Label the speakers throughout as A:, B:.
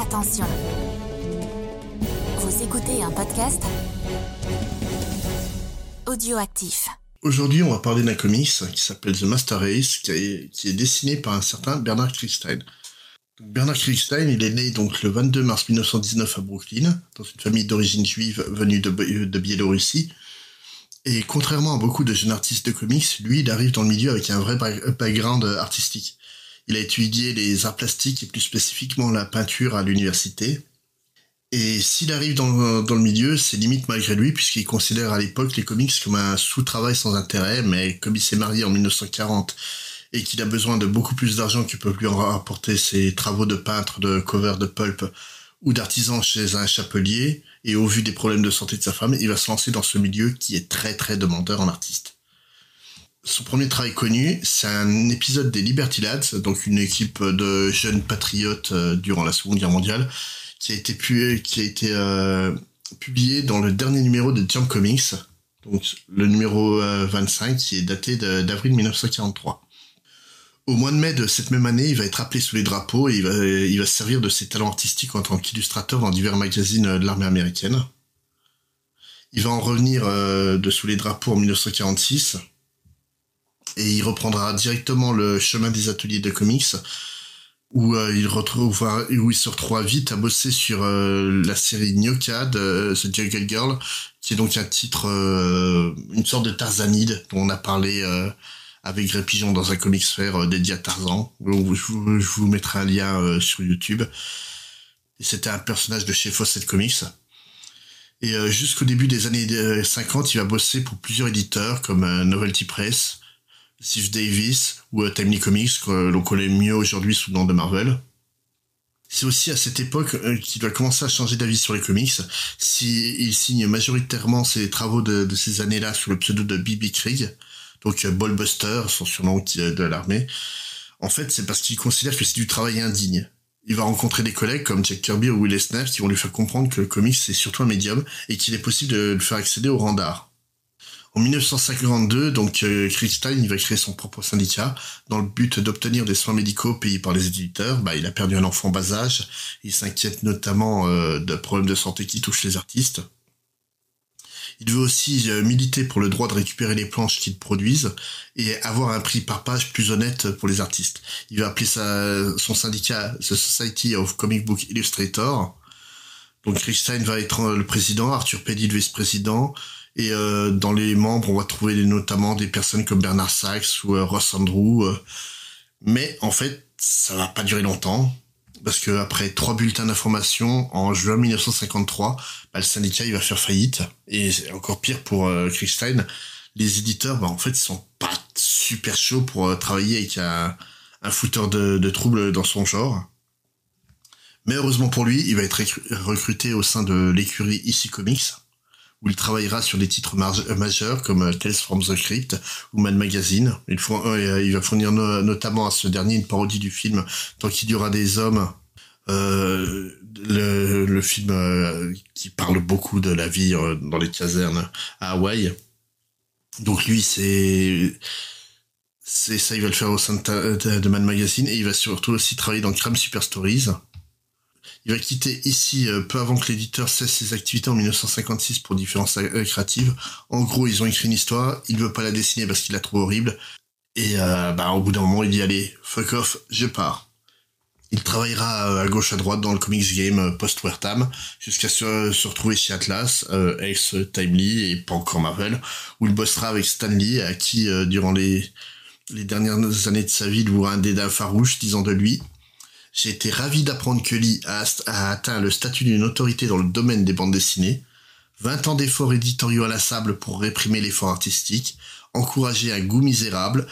A: Attention. Vous écoutez un podcast audioactif.
B: Aujourd'hui, on va parler d'un comics qui s'appelle The Master Race, qui est, dessiné par un certain Bernard Krigstein. Bernard Krigstein, il est né donc le 22 mars 1919 à Brooklyn, dans une famille d'origine juive venue de Biélorussie. Et contrairement à beaucoup de jeunes artistes de comics, lui, il arrive dans le milieu avec un vrai background artistique. Il a étudié les arts plastiques et plus spécifiquement la peinture à l'université. Et s'il arrive dans, le milieu, c'est limite malgré lui, puisqu'il considère à l'époque les comics comme un sous-travail sans intérêt, mais comme il s'est marié en 1940 et qu'il a besoin de beaucoup plus d'argent que peut lui en rapporter ses travaux de peintre, de cover, de pulp ou d'artisan chez un chapelier, et au vu des problèmes de santé de sa femme, il va se lancer dans ce milieu qui est très très demandeur en artiste. Son premier travail connu, c'est un épisode des Liberty Lads, donc une équipe de jeunes patriotes euh, durant la Seconde Guerre mondiale, qui a été, euh, publié dans le dernier numéro de Jump Comics, donc le numéro 25, euh, qui est daté d'avril 1943. Au mois de mai de cette même année, il va être appelé sous les drapeaux et il va, va servir de ses talents artistiques en tant qu'illustrateur dans divers magazines de l'armée américaine. Il va en revenir de sous les drapeaux en 1946 et il reprendra directement le chemin des ateliers de comics où euh, il où se retrouve vite à bosser sur euh, la série Nyoka de The Jungle Girl qui est donc un titre une sorte de Tarzanide dont on a parlé avec Gré Pigeon dans un comics euh, dédié à Tarzan. Je vous, mettrai un lien euh, sur YouTube. C'était un personnage de chez Fawcett Comics. Et euh, jusqu'au début des années 50, il va bosser pour plusieurs éditeurs comme Novelty Press, Steve Davis ou Timely Comics, que l'on connaît mieux aujourd'hui sous le nom de Marvel. C'est aussi à cette époque qu'il va commencer à changer d'avis sur les comics. S'il signe majoritairement ses travaux de, ces années-là sous le pseudo de B.B. Krieg, donc euh, Ballbuster, son surnom de l'armée. En fait, c'est parce qu'il considère que c'est du travail indigne. Il va rencontrer des collègues comme Jack Kirby ou Will Eisner qui vont lui faire comprendre que le comics c'est surtout un médium et qu'il est possible de le faire accéder au rang d'art. En 1952, donc euh, il va créer son propre syndicat dans le but d'obtenir des soins médicaux payés par les éditeurs. Bah, il a perdu un enfant bas âge. Il s'inquiète notamment euh, de problèmes de santé qui touchent les artistes. Il veut aussi euh, militer pour le droit de récupérer les planches qu'ils produisent et avoir un prix par page plus honnête pour les artistes. Il va appeler sa, son syndicat The Society of Comic Book Illustrator. Donc Stein va être euh, le président, Arthur Peddy le vice-président, et euh, dans les membres, on va trouver notamment des personnes comme Bernard Sachs ou Ross Andrew. mais en fait, ça va pas durer longtemps parce que après trois bulletins d'information en juin 1953, bah, le syndicat il va faire faillite et encore pire pour euh, Les éditeurs, bah, en fait, ils sont pas super chauds pour euh, travailler avec un, un fouteur de, de troubles dans son genre. Mais heureusement pour lui, il va être recruté au sein de l'écurie IC Comics, où il travaillera sur des titres majeurs comme euh, Tales from the Crypt ou Mad Magazine. Il, euh, va fournir notamment à ce dernier une parodie du film Tant qu'il y aura des hommes, euh, le, film euh, qui parle beaucoup de la vie dans les casernes à Hawaï. Donc lui, c'est ça, il va le faire au sein de, de Mad Magazine et il va surtout aussi travailler dans Crime Super Stories il va quitter ici euh, peu avant que l'éditeur cesse ses activités en 1956 pour différences euh, créatives. En gros, ils ont écrit une histoire, il veut pas la dessiner parce qu'il la trouve horrible. Et euh, bah, au bout d'un moment, il dit allez, fuck off, je pars. Il travaillera à gauche à droite dans le comics game post-Wertham jusqu'à se, retrouver chez Atlas, ex Timely et pas encore Marvel, où il bossera avec Stan Lee, à qui durant les, les dernières années de sa vie, il vouera un dédain farouche disant de lui j'ai été ravi d'apprendre que Lee a, atteint le statut d'une autorité dans le domaine des bandes dessinées, 20 ans d'efforts éditoriaux à la sable pour réprimer l'effort artistique, encourager un goût misérable,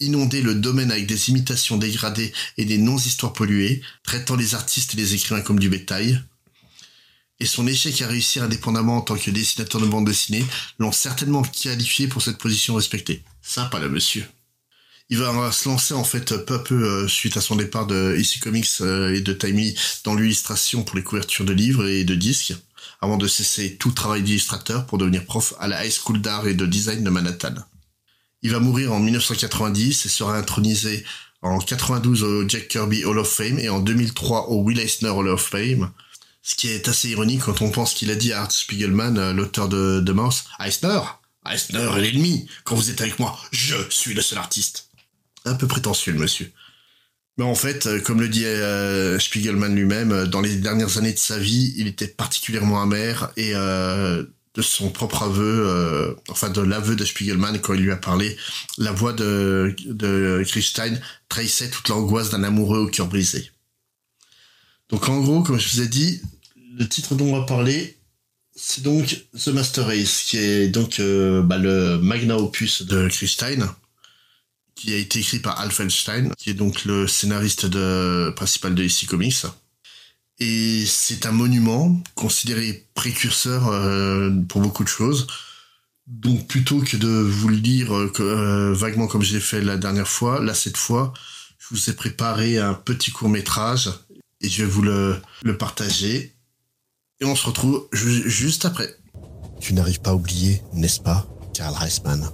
B: inonder le domaine avec des imitations dégradées et des non-histoires polluées, traitant les artistes et les écrivains comme du bétail. Et son échec à réussir indépendamment en tant que dessinateur de bande dessinée l'ont certainement qualifié pour cette position respectée. Sympa là, monsieur il va se lancer en fait peu à peu euh, suite à son départ de EC Comics euh, et de Timey dans l'illustration pour les couvertures de livres et de disques, avant de cesser tout travail d'illustrateur pour devenir prof à la High School d'art et de design de Manhattan. Il va mourir en 1990 et sera intronisé
C: en 92 au Jack Kirby Hall of Fame et en 2003 au Will Eisner Hall of Fame. Ce qui est assez ironique quand on pense qu'il a dit à Art Spiegelman, euh, l'auteur de, de Mouse, Eisner, Eisner est l'ennemi. Quand vous êtes avec moi, je suis le seul artiste. Un peu prétentieux, monsieur. Mais en fait, euh, comme le dit euh, Spiegelman lui-même, dans les dernières années de sa vie, il était particulièrement amer et de son propre aveu, enfin de l'aveu de Spiegelman quand il lui a parlé, la voix de, Christine trahissait toute l'angoisse d'un amoureux au cœur brisé. Donc en gros, comme je vous ai dit, le titre dont on va parler, c'est donc The Master Race, qui est donc euh, bah, le magna opus de Christine, qui a été écrit par Alfenstein, qui est donc le scénariste principal de DC Comics. Et c'est un monument considéré précurseur euh, pour beaucoup de choses. Donc plutôt que de vous le dire euh, vaguement comme j'ai fait la dernière fois, là cette fois, je vous ai préparé un petit court métrage et je vais vous le, le partager. Et on se retrouve juste après.
B: Tu n'arrives pas à oublier, n'est-ce pas, Karl Reisman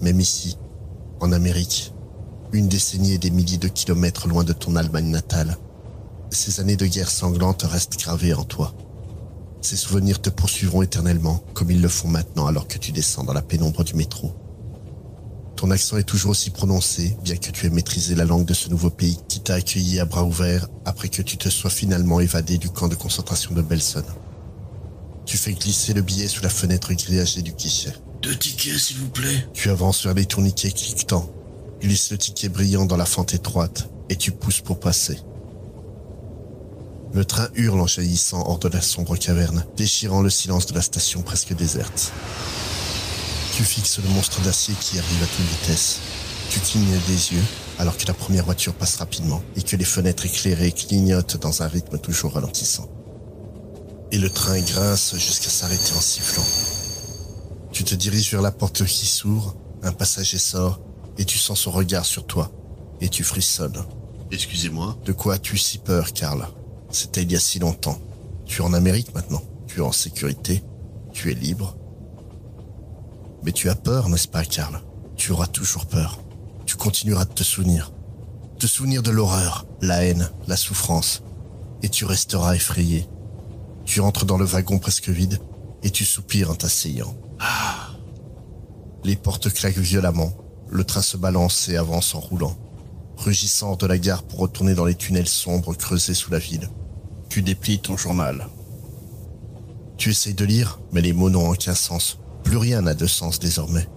B: Même ici, en Amérique, une décennie et des milliers de kilomètres loin de ton Allemagne natale, ces années de guerre sanglante restent gravées en toi. Ces souvenirs te poursuivront éternellement, comme ils le font maintenant alors que tu descends dans la pénombre du métro. Ton accent est toujours aussi prononcé, bien que tu aies maîtrisé la langue de ce nouveau pays qui t'a accueilli à bras ouverts après que tu te sois finalement évadé du camp de concentration de Belson. Tu fais glisser le billet sous la fenêtre grillagée du guichet.
C: Deux tickets, s'il vous plaît.
B: Tu avances vers les tourniquets cliquetants, glisses le ticket brillant dans la fente étroite et tu pousses pour passer. Le train hurle en jaillissant hors de la sombre caverne, déchirant le silence de la station presque déserte. Tu fixes le monstre d'acier qui arrive à toute vitesse. Tu clignes des yeux alors que la première voiture passe rapidement et que les fenêtres éclairées clignotent dans un rythme toujours ralentissant. Et le train grince jusqu'à s'arrêter en sifflant. Tu te diriges vers la porte qui s'ouvre, un passager sort et tu sens son regard sur toi et tu frissonnes.
C: Excusez-moi.
B: De quoi as-tu si peur, Karl? C'était il y a si longtemps. Tu es en Amérique maintenant. Tu es en sécurité. Tu es libre. Mais tu as peur, n'est-ce pas, Karl? Tu auras toujours peur. Tu continueras de te souvenir. Te souvenir de l'horreur, la haine, la souffrance. Et tu resteras effrayé. Tu entres dans le wagon presque vide et tu soupires en t'asseyant.
C: Ah.
B: Les portes claquent violemment. Le train se balance et avance en roulant. Rugissant de la gare pour retourner dans les tunnels sombres creusés sous la ville. Tu déplies ton journal. Tu essayes de lire, mais les mots n'ont aucun sens. Plus rien n'a de sens désormais.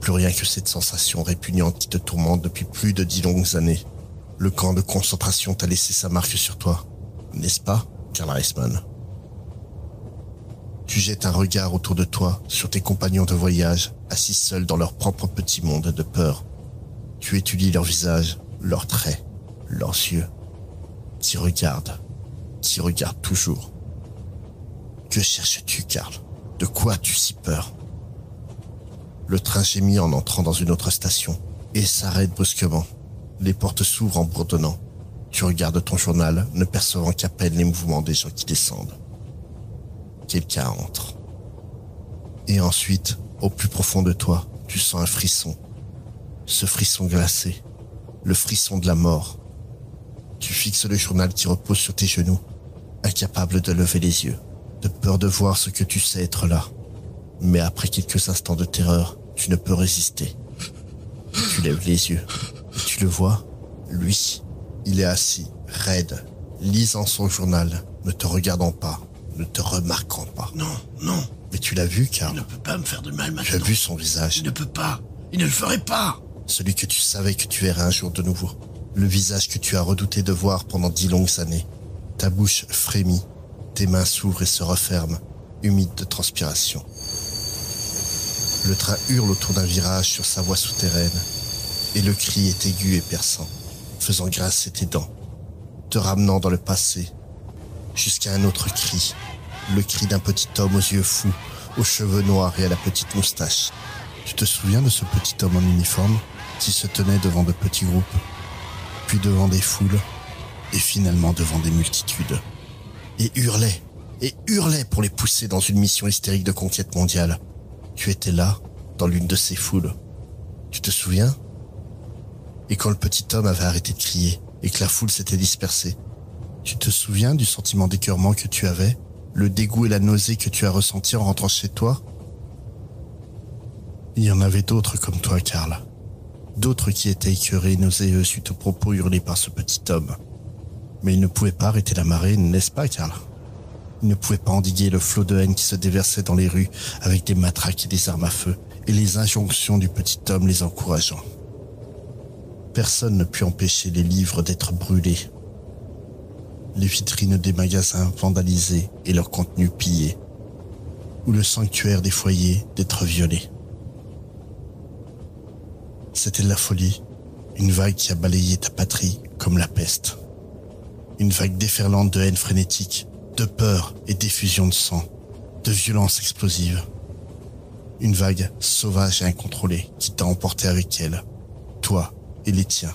B: Plus rien que cette sensation répugnante qui te tourmente depuis plus de dix longues années. Le camp de concentration t'a laissé sa marque sur toi, n'est-ce pas, Karl Reisman Tu jettes un regard autour de toi sur tes compagnons de voyage, assis seuls dans leur propre petit monde de peur. Tu étudies leurs visages, leurs traits, leurs yeux. Tu regardes, tu regardes toujours. Que cherches-tu, Karl? De quoi as-tu si peur? Le train gémit en entrant dans une autre station et s'arrête brusquement. Les portes s'ouvrent en bourdonnant. Tu regardes ton journal, ne percevant qu'à peine les mouvements des gens qui descendent. Quelqu'un entre. Et ensuite, au plus profond de toi, tu sens un frisson. Ce frisson glacé. Le frisson de la mort. Tu fixes le journal qui repose sur tes genoux, incapable de lever les yeux, de peur de voir ce que tu sais être là. Mais après quelques instants de terreur, tu ne peux résister. Tu lèves les yeux. Et tu le vois Lui, il est assis, raide, lisant son journal, ne te regardant pas, ne te remarquant pas.
C: Non, non.
B: Mais tu l'as vu, Karl
C: Il ne peut pas me faire de mal maintenant.
B: Tu as vu son visage
C: Il ne peut pas. Il ne le ferait pas.
B: Celui que tu savais que tu verrais un jour de nouveau. Le visage que tu as redouté de voir pendant dix longues années. Ta bouche frémit, tes mains s'ouvrent et se referment, humides de transpiration. Le train hurle autour d'un virage sur sa voie souterraine, et le cri est aigu et perçant, faisant grincer tes dents, te ramenant dans le passé, jusqu'à un autre cri, le cri d'un petit homme aux yeux fous, aux cheveux noirs et à la petite moustache. Tu te souviens de ce petit homme en uniforme qui se tenait devant de petits groupes, puis devant des foules, et finalement devant des multitudes, et hurlait, et hurlait pour les pousser dans une mission hystérique de conquête mondiale. Tu étais là, dans l'une de ces foules. Tu te souviens? Et quand le petit homme avait arrêté de crier et que la foule s'était dispersée. Tu te souviens du sentiment d'écœurement que tu avais, le dégoût et la nausée que tu as ressenti en rentrant chez toi Il y en avait d'autres comme toi, Karl. D'autres qui étaient écœurés et nauséeux suite aux propos hurlés par ce petit homme. Mais ils ne pouvaient pas arrêter la marée, n'est-ce pas, Karl? Ils ne pouvaient pas endiguer le flot de haine qui se déversait dans les rues avec des matraques et des armes à feu et les injonctions du petit homme les encourageant. Personne ne put empêcher les livres d'être brûlés, les vitrines des magasins vandalisées et leur contenu pillé, ou le sanctuaire des foyers d'être violé. C'était la folie, une vague qui a balayé ta patrie comme la peste. Une vague déferlante de haine frénétique, de peur et d'effusion de sang, de violence explosive. Une vague sauvage et incontrôlée qui t'a emporté avec elle, toi et les tiens.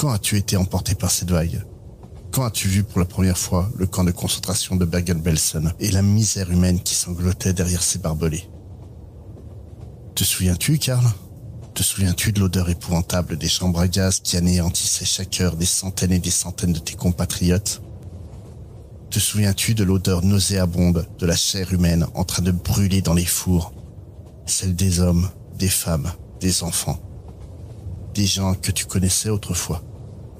B: Quand as-tu été emporté par cette vague? Quand as-tu vu pour la première fois le camp de concentration de Bergen-Belsen et la misère humaine qui sanglotait derrière ses barbelés? Te souviens-tu, Karl? Te souviens-tu de l'odeur épouvantable des chambres à gaz qui anéantissaient chaque heure des centaines et des centaines de tes compatriotes? Te souviens-tu de l'odeur nauséabonde de la chair humaine en train de brûler dans les fours? Celle des hommes, des femmes, des enfants. Des gens que tu connaissais autrefois,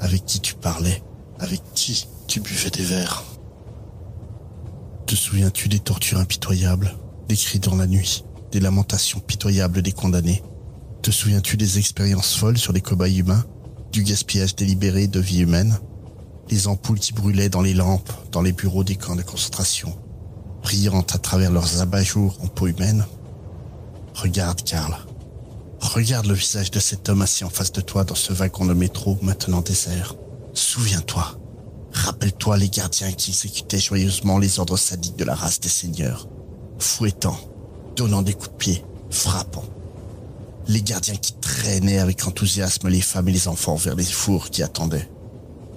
B: avec qui tu parlais, avec qui tu buvais des verres? Te souviens-tu des tortures impitoyables, des cris dans la nuit, des lamentations pitoyables des condamnés? Te souviens-tu des expériences folles sur les cobayes humains, du gaspillage délibéré de vie humaine? Les ampoules qui brûlaient dans les lampes, dans les bureaux des camps de concentration, brillant à travers leurs abat-jours en peau humaine? Regarde, Karl. Regarde le visage de cet homme assis en face de toi dans ce wagon de métro maintenant désert. Souviens-toi. Rappelle-toi les gardiens qui exécutaient joyeusement les ordres sadiques de la race des seigneurs. Fouettant, donnant des coups de pied, frappant. Les gardiens qui traînaient avec enthousiasme les femmes et les enfants vers les fours qui attendaient.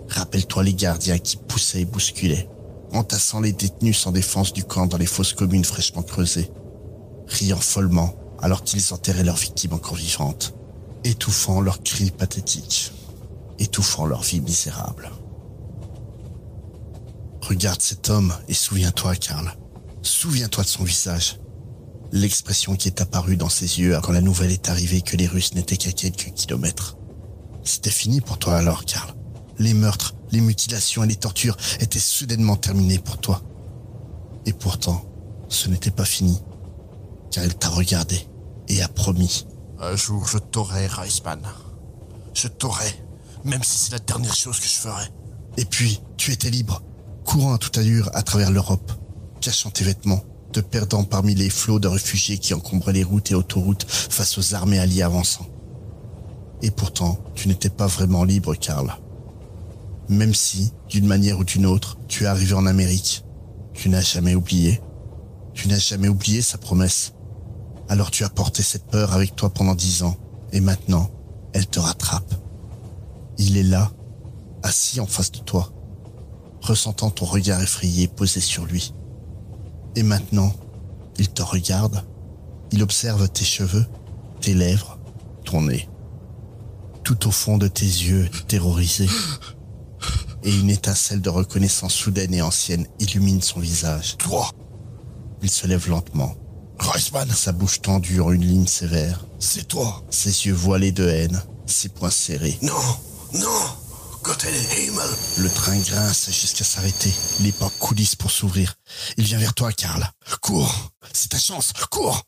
B: Rappelle-toi les gardiens qui poussaient et bousculaient, entassant les détenus sans défense du camp dans les fosses communes fraîchement creusées, riant follement alors qu'ils enterraient leurs victimes encore vivantes, étouffant leurs cris pathétiques, étouffant leur vie misérable. Regarde cet homme et souviens-toi, Karl. Souviens-toi de son visage. L'expression qui est apparue dans ses yeux quand la nouvelle est arrivée que les Russes n'étaient qu'à quelques kilomètres. C'était fini pour toi alors, Karl les meurtres, les mutilations et les tortures étaient soudainement terminés pour toi. Et pourtant, ce n'était pas fini, car elle t'a regardé et a promis. Un jour, je t'aurai, Reisman. Je t'aurai, même si c'est la dernière chose que je ferai. Et puis, tu étais libre, courant à toute allure à travers l'Europe, cachant tes vêtements, te perdant parmi les flots de réfugiés qui encombraient les routes et autoroutes face aux armées alliées avançant. Et pourtant, tu n'étais pas vraiment libre, Karl. Même si, d'une manière ou d'une autre, tu es arrivé en Amérique, tu n'as jamais oublié. Tu n'as jamais oublié sa promesse. Alors tu as porté cette peur avec toi pendant dix ans, et maintenant, elle te rattrape. Il est là, assis en face de toi, ressentant ton regard effrayé posé sur lui. Et maintenant, il te regarde, il observe tes cheveux, tes lèvres, ton nez. Tout au fond de tes yeux, terrorisé, et une étincelle de reconnaissance soudaine et ancienne illumine son visage.
C: Toi
B: Il se lève lentement.
C: Reisman
B: Sa bouche tendue en une ligne sévère.
C: C'est toi
B: Ses yeux voilés de haine. Ses poings serrés.
C: Non Non Côté Himmel
B: Le train grince jusqu'à s'arrêter. Les portes coulissent pour s'ouvrir. Il vient vers toi, Karl. Cours C'est ta chance Cours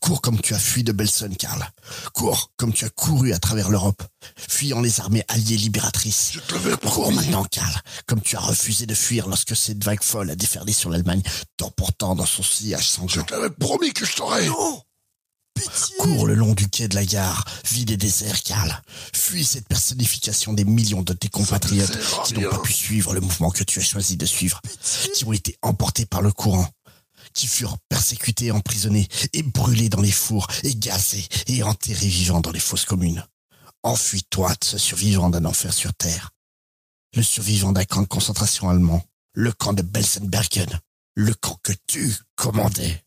B: Cours comme tu as fui de Belson, Karl. Cours comme tu as couru à travers l'Europe, fuyant les armées alliées libératrices.
C: Je te l'avais
B: Cours
C: promis
B: maintenant, Karl, comme tu as refusé de fuir lorsque cette vague folle a déferlé sur l'Allemagne, t'emportant dans son sillage
C: Je
B: sanglant.
C: te l'avais promis que je t'aurais.
B: Non. Cours le long du quai de la gare, vide et désert, Karl. Fuis cette personnification des millions de tes compatriotes qui n'ont pas pu suivre le mouvement que tu as choisi de suivre, qui ont été emportés par le courant, qui furent persécutés, emprisonnés et brûlés dans les fours, et gazés et enterrés vivants dans les fosses communes. Enfuis-toi de ce survivant d'un enfer sur terre. Le survivant d'un camp de concentration allemand, le camp de Belsenbergen, le camp que tu commandais.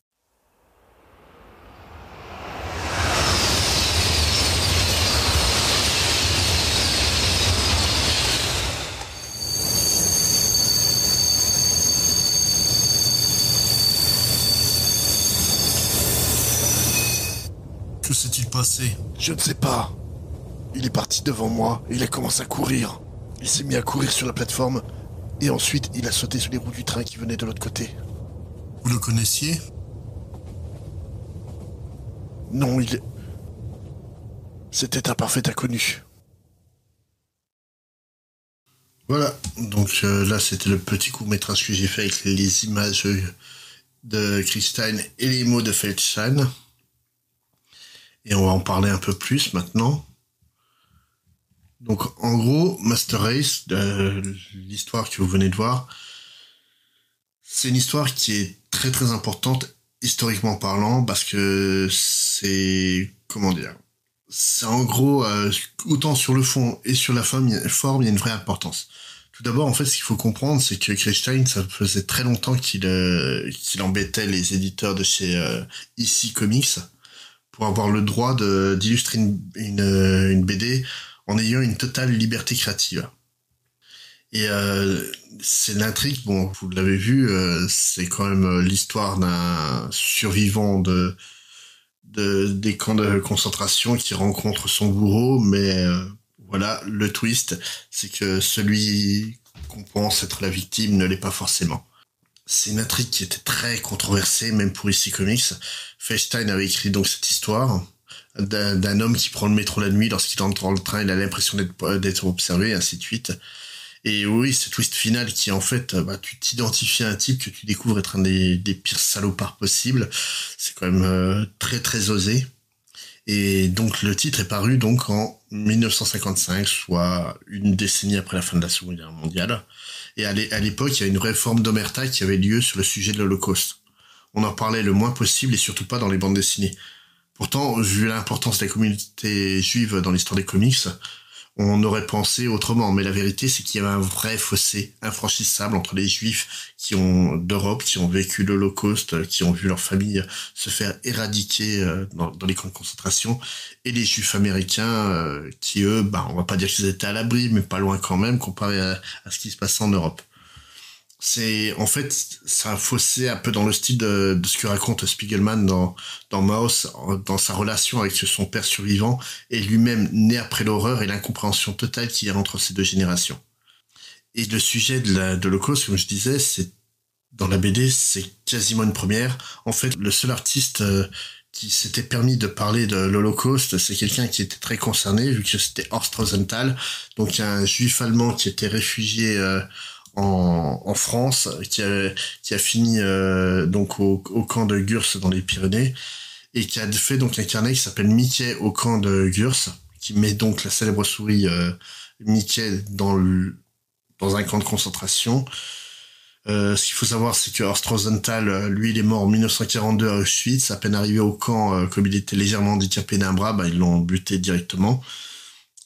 B: S'est-il passé
C: Je ne sais pas. Il est parti devant moi et il a commencé à courir. Il s'est mis à courir sur la plateforme et ensuite il a sauté sur les roues du train qui venait de l'autre côté.
B: Vous le connaissiez
C: Non, il... C'était un parfait inconnu.
B: Voilà, donc euh, là c'était le petit court métrage que j'ai fait avec les images de Christine et les mots de Feldstein. Et on va en parler un peu plus maintenant. Donc en gros, Master Race, euh, l'histoire que vous venez de voir, c'est une histoire qui est très très importante historiquement parlant parce que c'est comment dire c'est en gros euh, autant sur le fond et sur la forme, il y a une vraie importance. Tout d'abord, en fait, ce qu'il faut comprendre, c'est que Christine, ça faisait très longtemps qu'il euh, qu'il embêtait les éditeurs de chez euh, EC Comics pour avoir le droit d'illustrer une, une BD en ayant une totale liberté créative. Et euh, c'est l'intrigue, bon, vous l'avez vu, euh, c'est quand même euh, l'histoire d'un survivant de, de des camps de concentration qui rencontre son bourreau, mais euh, voilà, le twist, c'est que celui qu'on pense être la victime ne l'est pas forcément. C'est une intrigue qui était très controversée, même pour ici Comics. Feinstein avait écrit donc cette histoire d'un homme qui prend le métro la nuit lorsqu'il entre dans le train, il a l'impression d'être observé, ainsi de suite. Et oui, ce twist final qui en fait, bah, tu t'identifies à un type que tu découvres être un des, des pires salopards possibles. C'est quand même euh, très très osé. Et donc le titre est paru donc en 1955, soit une décennie après la fin de la Seconde Guerre mondiale. Et à l'époque, il y a une réforme d'Omerta qui avait lieu sur le sujet de l'Holocauste. On en parlait le moins possible et surtout pas dans les bandes dessinées. Pourtant, vu l'importance de la communauté juive dans l'histoire des comics, on aurait pensé autrement. Mais la vérité, c'est qu'il y avait un vrai fossé infranchissable entre les juifs qui ont d'Europe, qui ont vécu l'Holocauste, qui ont vu leur famille se faire éradiquer euh, dans, les camps de concentration, et les juifs américains euh, qui, eux, bah, on va pas dire qu'ils étaient à l'abri, mais pas loin quand même, comparé à ce qui se passait en Europe c'est en fait c'est un fossé un peu dans le style de, ce que raconte Spiegelman dans dans Maus dans sa relation avec son père survivant et lui-même né après l'horreur et l'incompréhension totale qu'il y a entre ces deux générations. Et le sujet de l'Holocauste, comme je disais, c'est dans la BD, c'est quasiment une première. En fait, le seul artiste euh, qui s'était permis de parler de l'Holocauste, c'est quelqu'un qui était très concerné, vu que c'était Horst Rosenthal, donc un juif allemand qui était réfugié euh, en, en, France, qui a, qui a fini euh, donc au, au, camp de Gurs dans les Pyrénées, et qui a fait donc un carnet qui s'appelle Mickey au camp de Gurs, qui met donc la célèbre souris euh, Mickey dans, le, dans un camp de concentration. Euh, ce qu'il faut savoir, c'est que Horst Rosenthal, lui, il est mort en 1942 à Auschwitz. À peine arrivé au camp, euh, comme il était légèrement handicapé d'un bras, bah, ils l'ont buté directement.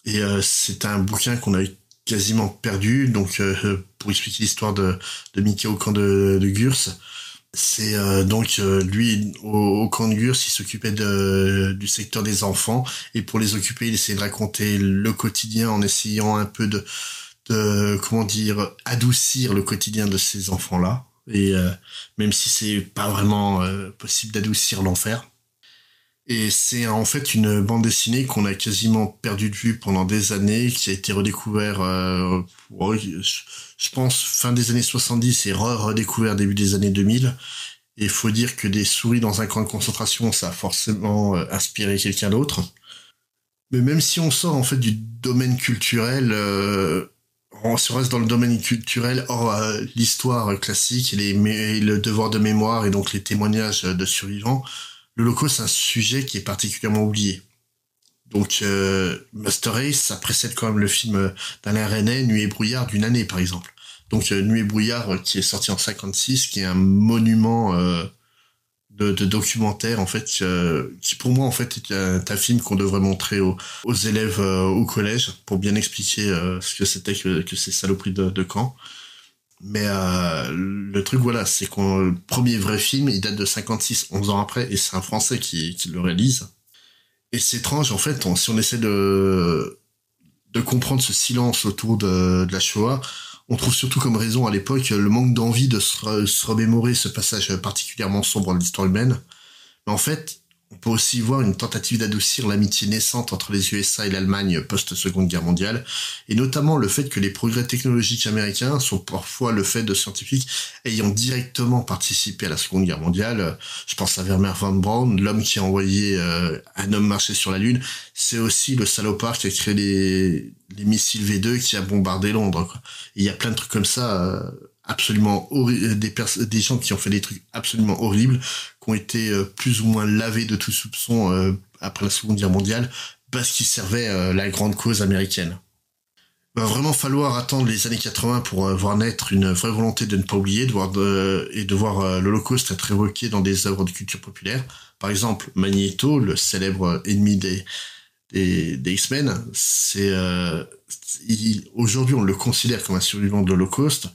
B: Et euh, c'est un bouquin qu'on a quasiment perdu. Donc, euh, pour expliquer l'histoire de, de Mickey au camp de, de Gurs, c'est euh, donc euh, lui au, camp de Gurs, il s'occupait du secteur des enfants et pour les occuper, il essayait de raconter le quotidien en essayant un peu de, comment dire adoucir le quotidien de ces enfants-là. Et euh, même si c'est pas vraiment possible d'adoucir l'enfer, et c'est en fait une bande dessinée qu'on a quasiment perdu de vue pendant des années, qui a été redécouvert, euh, je pense, fin des années 70 et redécouvert début des années 2000. Et il faut dire que des souris dans un camp de concentration, ça a forcément euh, inspiré quelqu'un d'autre. Mais même si on sort en fait du domaine culturel, euh, on se reste dans le domaine culturel, hors euh, l'histoire classique les, le devoir de mémoire et donc les témoignages de survivants, l'Holocauste, c'est un sujet qui est particulièrement oublié. Donc, euh, Master Race, ça précède quand même le film d'Alain Resnais, Nuit et brouillard, d'une année, par exemple. Donc, euh, Nuit et brouillard, euh, qui est sorti en 56, qui est un monument euh, de, documentaire, en fait, qui pour moi, en fait, est un, film qu'on devrait montrer aux, élèves au collège pour bien expliquer ce que c'était que, que ces saloperies de, de camp. Mais euh, le truc, voilà, c'est qu'on le premier vrai film, il date de 56, 11 ans après, et c'est un Français qui, qui le réalise. Et c'est étrange, en fait, si on essaie de, de comprendre ce silence autour de, de la Shoah, on trouve surtout comme raison à l'époque le manque d'envie de se, se remémorer ce passage particulièrement sombre de l'histoire humaine. Mais en fait, On peut aussi voir une tentative d'adoucir l'amitié naissante entre les USA et l'Allemagne post-seconde guerre mondiale, et notamment le fait que les progrès technologiques américains sont parfois le fait de scientifiques ayant directement participé à la seconde guerre mondiale. Je pense à Werner von Braun, l'homme qui a envoyé euh, un homme marcher sur la Lune. C'est aussi le salopard qui a créé les, les missiles V2 qui a bombardé Londres. Il y a plein de trucs comme ça. Euh, absolument horribles, des, des gens qui ont fait des trucs absolument horribles, qui ont été euh, plus ou moins lavés de tout soupçon euh, après la Seconde Guerre mondiale, parce qu'ils servaient euh, la grande cause américaine. Il va vraiment falloir attendre les années 80 pour voir naître une vraie volonté de ne pas oublier de voir et de voir l'Holocauste être évoqué dans des œuvres de culture populaire. Par exemple, Magneto, le célèbre ennemi des, des, des X-Men, c'est aujourd'hui on le considère comme un survivant de l'Holocauste,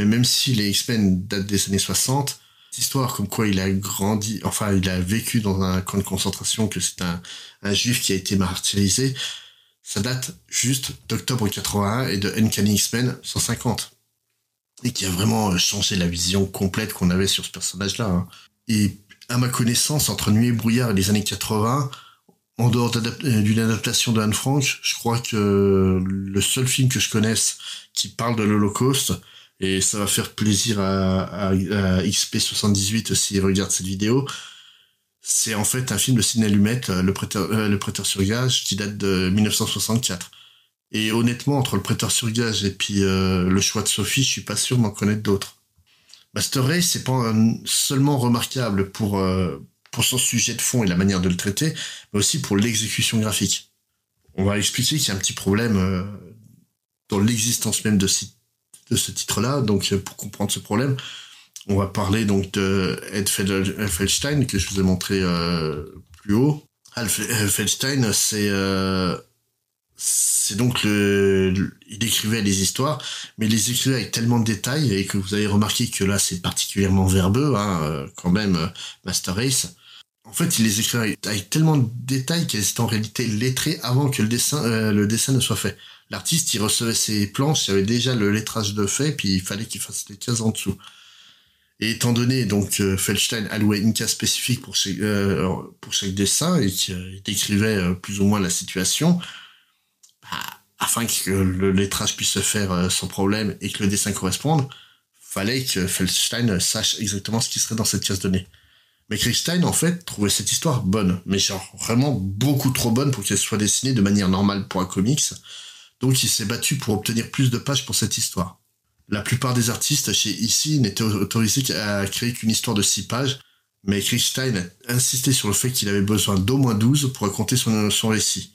B: mais même si les X-Men datent des années 60, cette histoire comme quoi il a grandi, enfin il a vécu dans un camp de concentration, que c'est un, un juif qui a été martyrisé, ça date juste d'octobre 81 et de Uncanny X-Men 150. Et qui a vraiment changé la vision complète qu'on avait sur ce personnage-là. Hein. Et à ma connaissance, entre Nuit et Brouillard et les années 80, en dehors d'une adaptation de Anne Frank, je crois que le seul film que je connaisse qui parle de l'Holocauste, et ça va faire plaisir à, à, à XP78 s'il regarde cette vidéo. C'est en fait un film de Sidney Lumet, euh, le prêteur, euh, le prêteur sur gage, qui date de 1964. Et honnêtement, entre le prêteur sur gage et puis euh, le choix de Sophie, je suis pas sûr d'en connaître d'autres. Master Race, c'est pas seulement remarquable pour euh, pour son sujet de fond et la manière de le traiter, mais aussi pour l'exécution graphique. On va expliquer qu'il y a un petit problème euh, dans l'existence même de, de ce titre-là. Donc, pour comprendre ce problème, on va parler donc de Ed Feldstein que je vous ai montré euh, plus haut. Feldstein, c'est euh, c'est donc le, il écrivait les histoires, mais il les écrivait avec tellement de détails et que vous avez remarqué que là c'est particulièrement verbeux, hein, euh, quand même Master Race. En fait, il les écrivait avec, tellement de détails qu'elles étaient en réalité lettrées avant que le dessin le dessin ne soit fait l'artiste, il recevait ses planches, il y avait déjà le lettrage de fait, puis il fallait qu'il fasse les cases en dessous. Et étant donné donc euh, Feldstein allouait une case spécifique pour chaque, euh, dessin et qui euh, décrivait plus ou moins la situation, bah, afin que le lettrage puisse se faire sans problème et que le dessin corresponde, fallait que Feldstein sache exactement ce qui serait dans cette case donnée. Mais Kriegstein, en fait, trouvait cette histoire bonne, mais genre vraiment beaucoup trop bonne pour qu'elle soit dessinée de manière normale pour un comics. Donc il s'est battu pour obtenir plus de pages pour cette histoire. La plupart des artistes chez ici n'étaient autorisés à créer qu'une histoire de 6 pages, mais Kriegstein insistait sur le fait qu'il avait besoin d'au moins 12 pour raconter son, récit.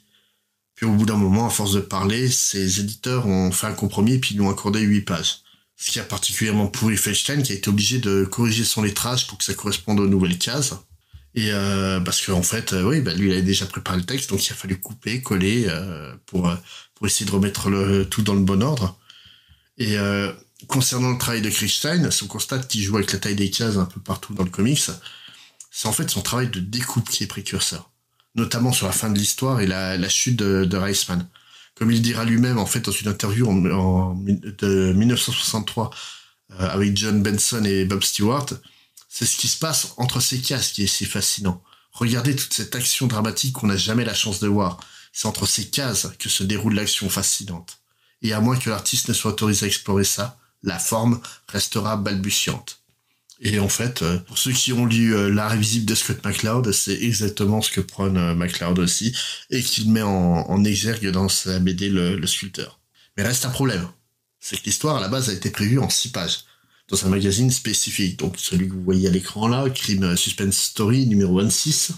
B: Puis au bout d'un moment, à force de parler, ses éditeurs ont fait un compromis et puis lui ont accordé 8 pages. Ce qui a particulièrement pourri Feldstein qui a été obligé de corriger son lettrage pour que ça corresponde aux nouvelles cases. Et euh, parce qu'en en fait, euh, oui, bah, lui il avait déjà préparé le texte, donc il a fallu couper, coller euh, pour euh, pour essayer de remettre le tout dans le bon ordre. Et euh, concernant le travail de Kriegstein, on constate qu'il joue avec la taille des cases un peu partout dans le comics. C'est en fait son travail de découpe qui est précurseur, notamment sur la fin de l'histoire et la, la chute de, de Reisman. Comme il dira lui-même en fait dans une interview en, en de 1963 euh, avec John Benson et Bob Stewart, c'est ce qui se passe entre ces cases qui est si fascinant. Regardez toute cette action dramatique qu'on n'a jamais la chance de voir. C'est entre ces cases que se déroule l'action fascinante. Et à moins que l'artiste ne soit autorisé à explorer ça, la forme restera balbutiante. Et en fait, euh, pour ceux qui ont lu euh, L'art invisible de Scott McCloud, c'est exactement ce que prône euh, McCloud aussi, et qu'il met en, exergue dans sa BD le, le sculpteur. Mais reste un problème. C'est que l'histoire, à la base, a été prévue en six pages, dans un magazine spécifique. Donc celui que vous voyez à l'écran là, Crime Suspense Story, numéro 26.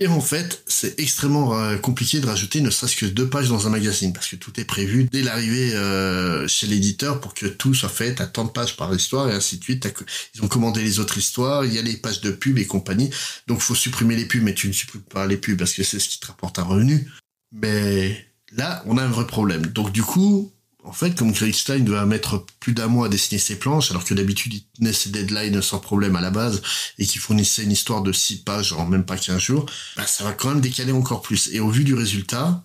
B: Et en fait, c'est extrêmement euh, compliqué de rajouter ne serait-ce que deux pages dans un magazine, parce que tout est prévu dès l'arrivée euh, chez l'éditeur pour que tout soit fait à tant de pages par histoire et ainsi de suite. Ils ont commandé les autres histoires, il y a les pages de pub et compagnie, donc faut supprimer les pubs, mais tu ne supprimes pas les pubs parce que c'est ce qui te rapporte un revenu. Mais là, on a un vrai problème. Donc du coup, en fait, comme Craig Stein doit mettre plus d'un mois à dessiner ses planches, alors que d'habitude il tenait ses deadlines sans problème à la base et qu'il fournissait une histoire de 6 pages en même pas 15 jours, bah, ça va quand même décaler encore plus. Et au vu du résultat,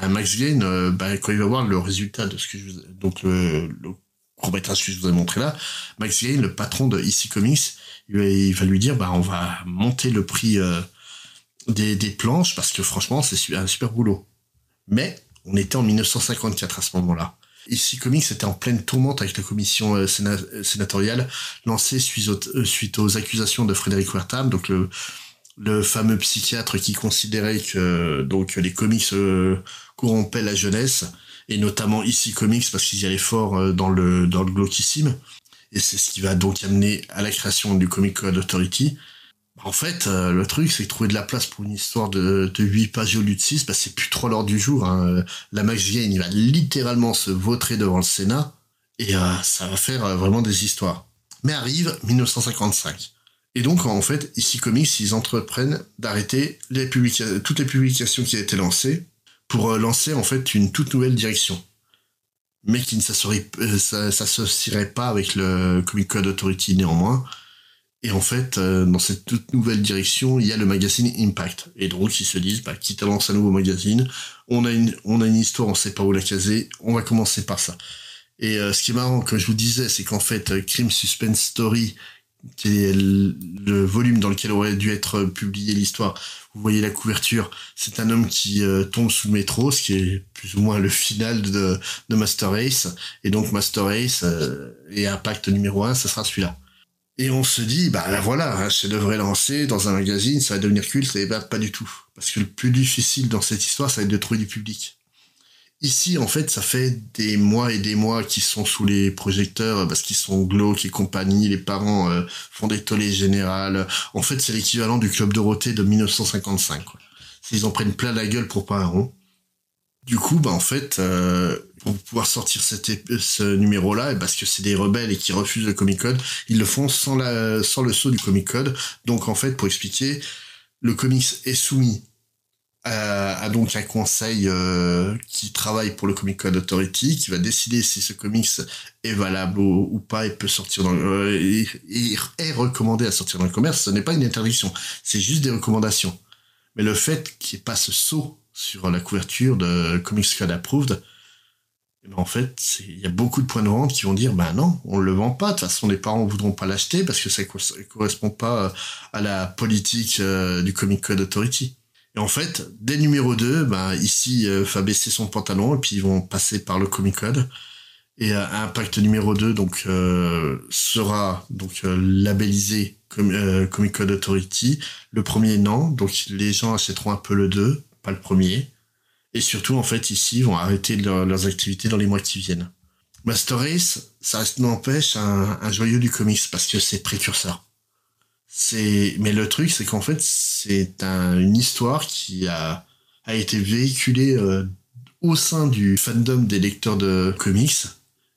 B: bah, Max Gain, euh, bah, quand il va voir le résultat de ce que je vous... donc le, le je vous ai montré là, Max Gain, le patron de EC Comics, il va, lui dire, bah, on va monter le prix euh, des, des planches parce que franchement, c'est un super boulot. Mais on était en 1954 à ce moment-là. Ici Comics était en pleine tourmente avec la commission euh, sénatoriale lancée suite aux, euh, suite aux, accusations de Frédéric Wertham, donc le, fameux psychiatre qui considérait que les comics euh, corrompaient la jeunesse et notamment ici Comics parce qu'ils y allaient fort dans le dans le glauquissime. Et c'est ce qui va donc amener à la création du Comic Code Authority en fait, euh, le truc, c'est que trouver de la place pour une histoire de, de 8 pages au lieu de 6, bah, c'est plus trop l'heure du jour. Hein. La Max Gain, il va littéralement se vautrer devant le Sénat, et euh, ça va faire euh, vraiment des histoires. Mais arrive 1955. Et donc, en fait, ici Comics, ils entreprennent d'arrêter toutes les publications qui été lancées pour lancer, en fait, une toute nouvelle direction. Mais qui ne s'associerait pas avec le Comic Code Authority néanmoins, et en fait, euh, dans cette toute nouvelle direction, il y a le magazine Impact. Et donc, ils se disent, bah, quitte à lancer un nouveau magazine, on a une, on a une histoire, on sait pas où la caser, on va commencer par ça. Et euh, ce qui est marrant, comme je vous disais, c'est qu'en fait, euh, Crime Suspense Story, qui est le, volume dans lequel aurait dû être publiée l'histoire, vous voyez la couverture, c'est un homme qui tombe sous le métro, ce qui est plus ou moins le final de, de Master Race. Et donc, Master Race et Impact numéro 1, ça sera celui-là. Et on se dit, bah voilà, hein, c'est devrait lancer dans un magazine, ça va devenir culte, et bah pas du tout. Parce que le plus difficile dans cette histoire, ça va être de trouver du public. Ici, en fait, ça fait des mois et des mois qu'ils sont sous les projecteurs parce qu'ils sont glauques et compagnie. Les parents euh, font des tollés générales. En fait, c'est l'équivalent du club Dorothée de 1955. Quoi. Ils en prennent plein la gueule pour pas un rond. Du coup, bah en fait, euh, pour pouvoir sortir ce numéro-là, parce que c'est des rebelles et qui refusent le Comic Code, ils le font sans, le saut du Comic Code. Donc en fait, pour expliquer, le comics est soumis à, donc un conseil euh, qui travaille pour le Comic Code Authority, qui va décider si ce comics est valable ou, pas et peut sortir dans le, et, est recommandé à sortir dans le commerce. Ce n'est pas une interdiction, c'est juste des recommandations. Mais le fait qu'il n'y ait pas ce saut sur la couverture de Comics Code Approved, ben, en fait, il y a beaucoup de points de vente qui vont dire, ben non, on le vend pas. De toute façon, les parents voudront pas l'acheter parce que ça, ne correspond pas euh, à la politique euh, du Comic Code Authority. Et en fait, dès numéro 2, ben ici, euh, va baisser son pantalon et puis ils vont passer par le Comic Code. Et euh, Impact numéro 2 donc sera donc labellisé comme Comic Code Authority. Le premier non, donc les gens achèteront un peu le 2, pas le premier. Et surtout, en fait, ici, ils vont arrêter leurs activités dans les mois qui viennent. Master Race, ça n'empêche un, un joyau du comics parce que c'est précurseur. C'est, mais le truc, c'est qu'en fait, c'est une histoire qui a, a été véhiculée euh, au sein du fandom des lecteurs de comics.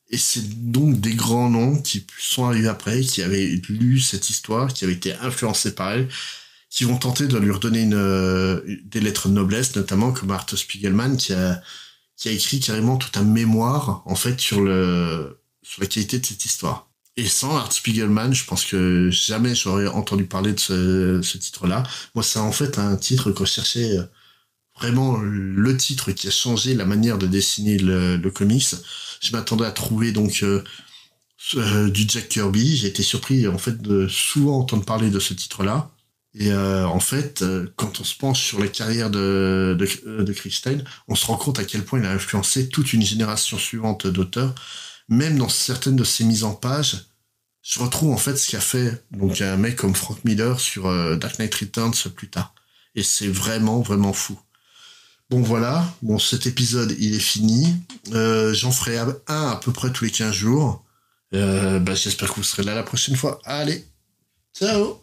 B: Et c'est donc des grands noms qui sont arrivés après, qui avaient lu cette histoire, qui avaient été influencés par elle, qui vont tenter de lui redonner une, euh, des lettres de noblesse, notamment comme Art Spiegelman qui a, qui a écrit carrément tout un mémoire en fait sur le sur la qualité de cette histoire. Et sans Art Spiegelman, je pense que jamais j'aurais entendu parler de ce, ce titre-là. Moi, c'est en fait un titre que je cherchais euh, vraiment le titre qui a changé la manière de dessiner le, le comics. Je m'attendais à trouver donc euh, du Jack Kirby. J'ai été surpris en fait de souvent entendre parler de ce titre-là. Et euh, en fait, euh, quand on se penche sur la carrière de, de, euh, de Stein, on se rend compte à quel point il a influencé toute une génération suivante d'auteurs. Même dans certaines de ses mises en page, je retrouve en fait ce qu'a fait donc un mec comme Frank Miller sur Dark Knight Returns plus tard. Et c'est vraiment, vraiment fou. Bon voilà, bon cet épisode il est fini. J'en ferai un à peu près tous les 15 jours. Bah, J'espère que vous serez là la prochaine fois. Allez, ciao